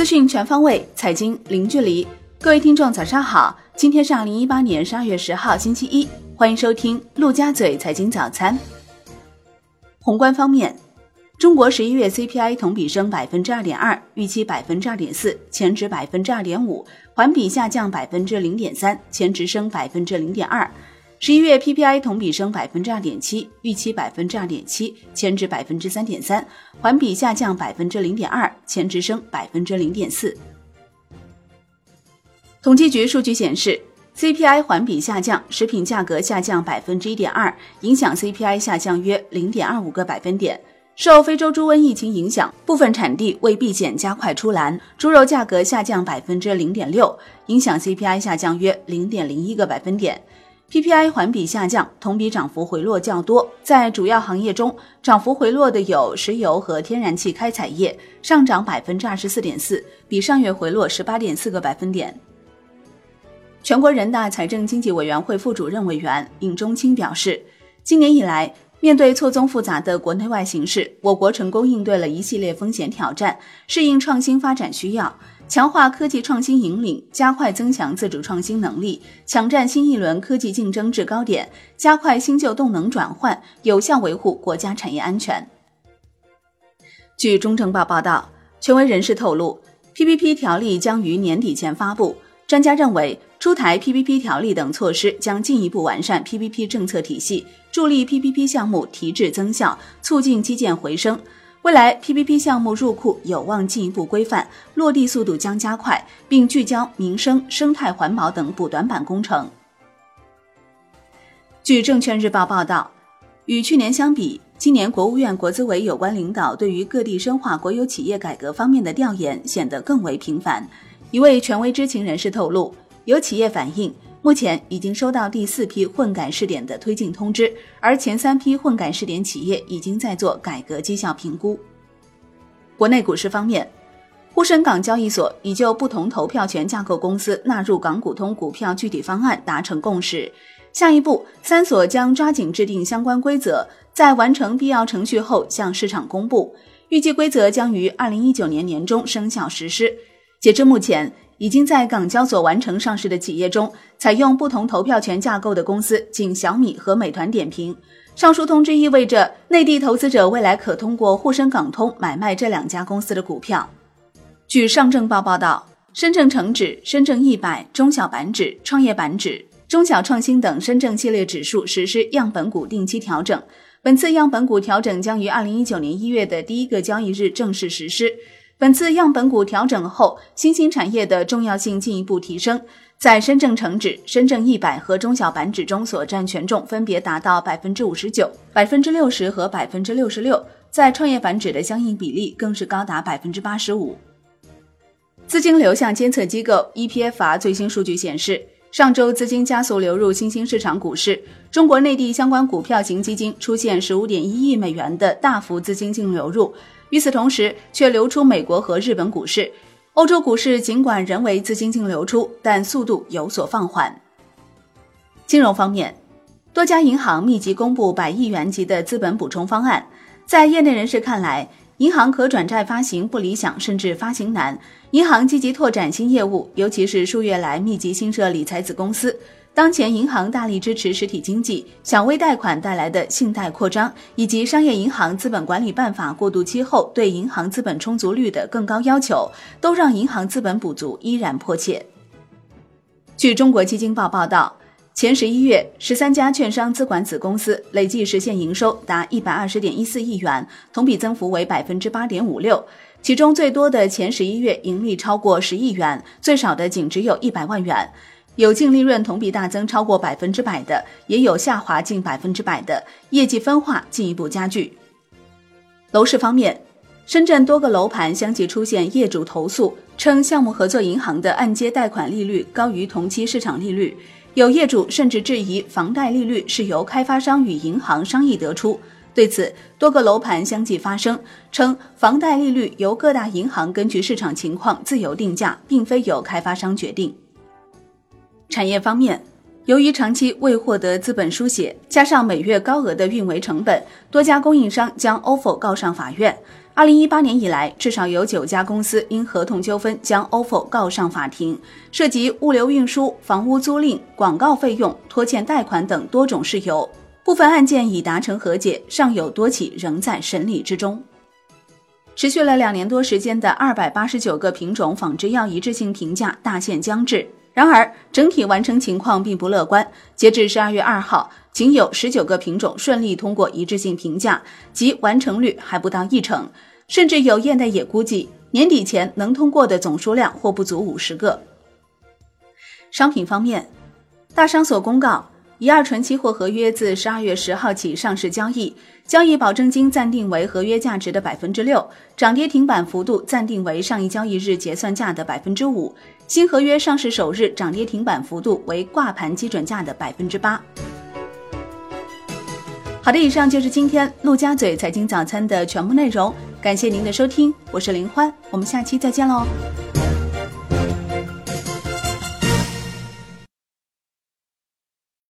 资讯全方位，财经零距离。各位听众，早上好！今天是二零一八年十二月十号，星期一。欢迎收听陆家嘴财经早餐。宏观方面，中国十一月 CPI 同比升百分之二点二，预期百分之二点四，前值百分之二点五，环比下降百分之零点三，前值升百分之零点二。十一月 PPI 同比升百分之二点七，预期百分之二点七，前值百分之三点三，环比下降百分之零点二，前值升百分之零点四。统计局数据显示，CPI 环比下降，食品价格下降百分之一点二，影响 CPI 下降约零点二五个百分点。受非洲猪瘟疫情影响，部分产地为避险加快出栏，猪肉价格下降百分之零点六，影响 CPI 下降约零点零一个百分点。PPI 环比下降，同比涨幅回落较多。在主要行业中，涨幅回落的有石油和天然气开采业，上涨百分之二十四点四，比上月回落十八点四个百分点。全国人大财政经济委员会副主任委员尹中清表示，今年以来，面对错综复杂的国内外形势，我国成功应对了一系列风险挑战，适应创新发展需要。强化科技创新引领，加快增强自主创新能力，抢占新一轮科技竞争制高点，加快新旧动能转换，有效维护国家产业安全。据中证报报道，权威人士透露，PPP 条例将于年底前发布。专家认为，出台 PPP 条例等措施将进一步完善 PPP 政策体系，助力 PPP 项目提质增效，促进基建回升。未来 PPP 项目入库有望进一步规范，落地速度将加快，并聚焦民生、生态环保等补短板工程。据证券日报报道，与去年相比，今年国务院国资委有关领导对于各地深化国有企业改革方面的调研显得更为频繁。一位权威知情人士透露，有企业反映。目前已经收到第四批混改试点的推进通知，而前三批混改试点企业已经在做改革绩效评估。国内股市方面，沪深港交易所已就不同投票权架构公司纳入港股通股票具体方案达成共识。下一步，三所将抓紧制定相关规则，在完成必要程序后向市场公布。预计规则将于二零一九年年中生效实施。截至目前。已经在港交所完成上市的企业中，采用不同投票权架构的公司仅小米和美团点评。上述通知意味着内地投资者未来可通过沪深港通买卖这两家公司的股票。据上证报报道，深证成指、深证一百、中小板指、创业板指、中小创新等深证系列指数实施样本股定期调整。本次样本股调整将于二零一九年一月的第一个交易日正式实施。本次样本股调整后，新兴产业的重要性进一步提升，在深证成指、深证一百和中小板指中所占权重分别达到百分之五十九、百分之六十和百分之六十六，在创业板指的相应比例更是高达百分之八十五。资金流向监测机构 EPFR 最新数据显示，上周资金加速流入新兴市场股市，中国内地相关股票型基金出现十五点一亿美元的大幅资金净流入。与此同时，却流出美国和日本股市。欧洲股市尽管仍为资金净流出，但速度有所放缓。金融方面，多家银行密集公布百亿元级的资本补充方案。在业内人士看来，银行可转债发行不理想，甚至发行难。银行积极拓展新业务，尤其是数月来密集新设理财子公司。当前银行大力支持实体经济，小微贷款带来的信贷扩张，以及商业银行资本管理办法过渡期后对银行资本充足率的更高要求，都让银行资本补足依然迫切。据中国基金报报道，前十一月，十三家券商资管子公司累计实现营收达一百二十点一四亿元，同比增幅为百分之八点五六。其中最多的前十一月盈利超过十亿元，最少的仅只有一百万元。有净利润同比大增超过百分之百的，也有下滑近百分之百的，业绩分化进一步加剧。楼市方面，深圳多个楼盘相继出现业主投诉，称项目合作银行的按揭贷款利率高于同期市场利率，有业主甚至质疑房贷利率是由开发商与银行商议得出。对此，多个楼盘相继发声，称房贷利率由各大银行根据市场情况自由定价，并非由开发商决定。产业方面，由于长期未获得资本输血，加上每月高额的运维成本，多家供应商将 ofo 告上法院。二零一八年以来，至少有九家公司因合同纠纷将 ofo 告上法庭，涉及物流运输、房屋租赁、广告费用、拖欠贷款等多种事由。部分案件已达成和解，尚有多起仍在审理之中。持续了两年多时间的二百八十九个品种仿制药一致性评价大限将至。然而，整体完成情况并不乐观。截至十二月二号，仅有十九个品种顺利通过一致性评价，即完成率还不到一成。甚至有业内也估计，年底前能通过的总数量或不足五十个。商品方面，大商所公告。乙二醇期货合约自十二月十号起上市交易，交易保证金暂定为合约价值的百分之六，涨跌停板幅度暂定为上一交易日结算价的百分之五。新合约上市首日涨跌停板幅度为挂牌基准价的百分之八。好的，以上就是今天陆家嘴财经早餐的全部内容，感谢您的收听，我是林欢，我们下期再见喽。